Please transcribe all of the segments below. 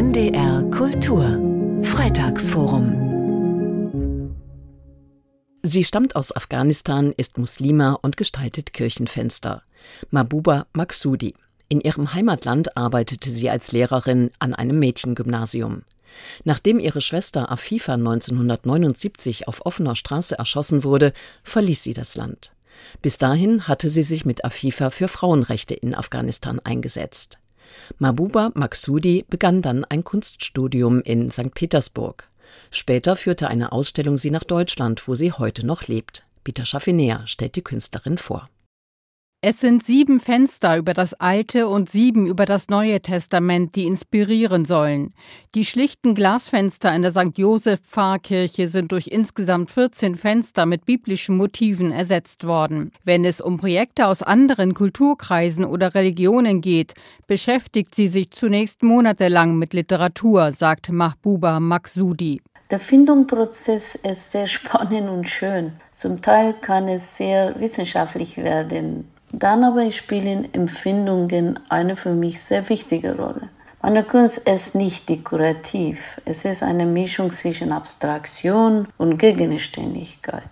NDR Kultur Freitagsforum Sie stammt aus Afghanistan, ist Muslima und gestaltet Kirchenfenster. Mabuba Maksudi. In ihrem Heimatland arbeitete sie als Lehrerin an einem Mädchengymnasium. Nachdem ihre Schwester Afifa 1979 auf offener Straße erschossen wurde, verließ sie das Land. Bis dahin hatte sie sich mit Afifa für Frauenrechte in Afghanistan eingesetzt. Mabuba Maksudi begann dann ein Kunststudium in St. Petersburg. Später führte eine Ausstellung sie nach Deutschland, wo sie heute noch lebt. Peter Schaffinea stellt die Künstlerin vor. Es sind sieben Fenster über das Alte und sieben über das Neue Testament, die inspirieren sollen. Die schlichten Glasfenster in der St. Joseph Pfarrkirche sind durch insgesamt 14 Fenster mit biblischen Motiven ersetzt worden. Wenn es um Projekte aus anderen Kulturkreisen oder Religionen geht, beschäftigt sie sich zunächst monatelang mit Literatur, sagt Mahbuba Maksudi. Der Findungsprozess ist sehr spannend und schön. Zum Teil kann es sehr wissenschaftlich werden. Dann aber spielen Empfindungen eine für mich sehr wichtige Rolle. Meine Kunst ist nicht dekorativ, es ist eine Mischung zwischen Abstraktion und Gegenständigkeit.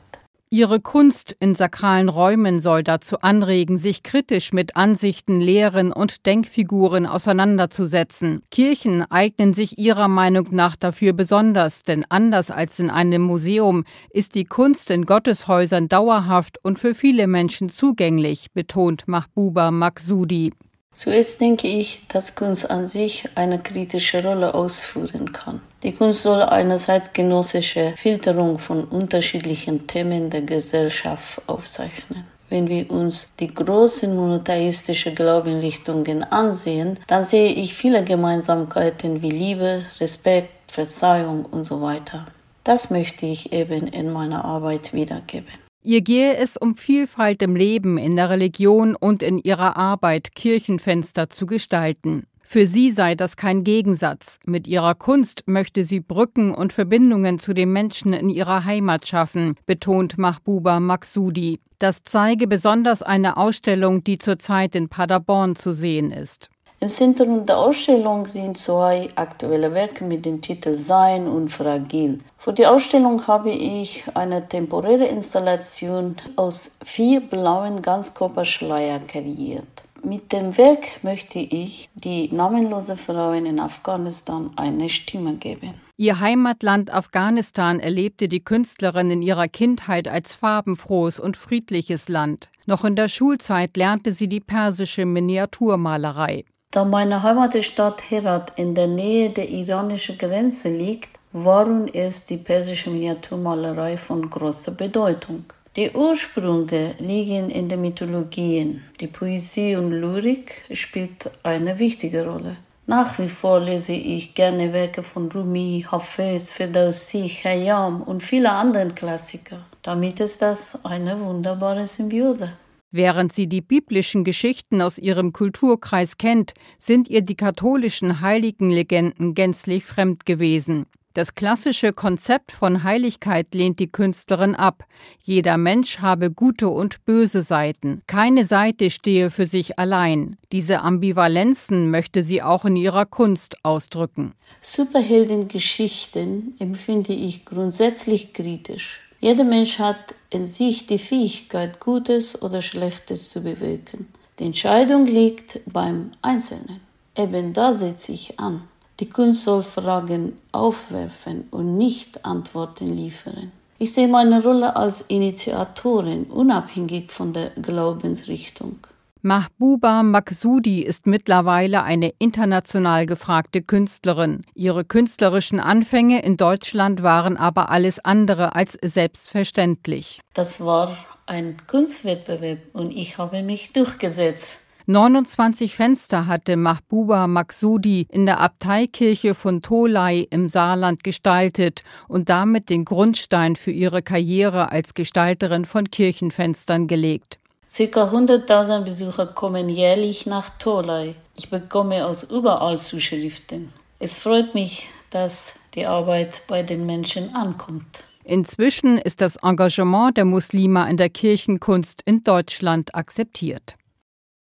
Ihre Kunst in sakralen Räumen soll dazu anregen, sich kritisch mit Ansichten, Lehren und Denkfiguren auseinanderzusetzen. Kirchen eignen sich ihrer Meinung nach dafür besonders, denn anders als in einem Museum ist die Kunst in Gotteshäusern dauerhaft und für viele Menschen zugänglich, betont Mahbuba Maksudi. Zuerst denke ich, dass Kunst an sich eine kritische Rolle ausführen kann. Die Kunst soll eine zeitgenössische Filterung von unterschiedlichen Themen der Gesellschaft aufzeichnen. Wenn wir uns die großen monotheistischen Glaubenrichtungen ansehen, dann sehe ich viele Gemeinsamkeiten wie Liebe, Respekt, Verzeihung und so weiter. Das möchte ich eben in meiner Arbeit wiedergeben. Ihr gehe es um Vielfalt im Leben, in der Religion und in ihrer Arbeit, Kirchenfenster zu gestalten. Für sie sei das kein Gegensatz. Mit ihrer Kunst möchte sie Brücken und Verbindungen zu den Menschen in ihrer Heimat schaffen, betont Mahbuba Maksudi. Das zeige besonders eine Ausstellung, die zurzeit in Paderborn zu sehen ist. Im Zentrum der Ausstellung sind zwei aktuelle Werke mit dem Titel Sein und Fragil. Für die Ausstellung habe ich eine temporäre Installation aus vier blauen Ganzkörperschleier kreiert. Mit dem Werk möchte ich die namenlose Frauen in Afghanistan eine Stimme geben. Ihr Heimatland Afghanistan erlebte die Künstlerin in ihrer Kindheit als farbenfrohes und friedliches Land. Noch in der Schulzeit lernte sie die persische Miniaturmalerei. Da meine Heimatstadt Herat in der Nähe der iranischen Grenze liegt, waren es die persische Miniaturmalerei von großer Bedeutung. Die Ursprünge liegen in den Mythologien. Die Poesie und Lyrik spielt eine wichtige Rolle. Nach wie vor lese ich gerne Werke von Rumi, Hafez, Ferdowsi, Khayyam und viele anderen Klassiker. Damit ist das eine wunderbare Symbiose. Während sie die biblischen Geschichten aus ihrem Kulturkreis kennt, sind ihr die katholischen Heiligenlegenden gänzlich fremd gewesen. Das klassische Konzept von Heiligkeit lehnt die Künstlerin ab. Jeder Mensch habe gute und böse Seiten. Keine Seite stehe für sich allein. Diese Ambivalenzen möchte sie auch in ihrer Kunst ausdrücken. Superheldengeschichten empfinde ich grundsätzlich kritisch. Jeder Mensch hat in sich die Fähigkeit, Gutes oder Schlechtes zu bewirken. Die Entscheidung liegt beim Einzelnen. Eben da setze ich an. Die Kunst soll Fragen aufwerfen und nicht Antworten liefern. Ich sehe meine Rolle als Initiatorin unabhängig von der Glaubensrichtung. Mahbuba Maksudi ist mittlerweile eine international gefragte Künstlerin. Ihre künstlerischen Anfänge in Deutschland waren aber alles andere als selbstverständlich. Das war ein Kunstwettbewerb und ich habe mich durchgesetzt. 29 Fenster hatte Mahbuba Maksudi in der Abteikirche von Tolai im Saarland gestaltet und damit den Grundstein für ihre Karriere als Gestalterin von Kirchenfenstern gelegt. Circa 100.000 Besucher kommen jährlich nach Tolai. Ich bekomme aus überall Zuschriften. Es freut mich, dass die Arbeit bei den Menschen ankommt. Inzwischen ist das Engagement der Muslime in der Kirchenkunst in Deutschland akzeptiert.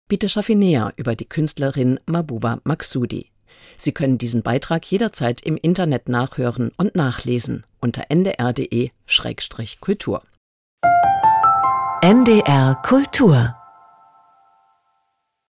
Bitte Schaffinea über die Künstlerin Mabuba Maksudi. Sie können diesen Beitrag jederzeit im Internet nachhören und nachlesen unter ndr.de-kultur. NDR Kultur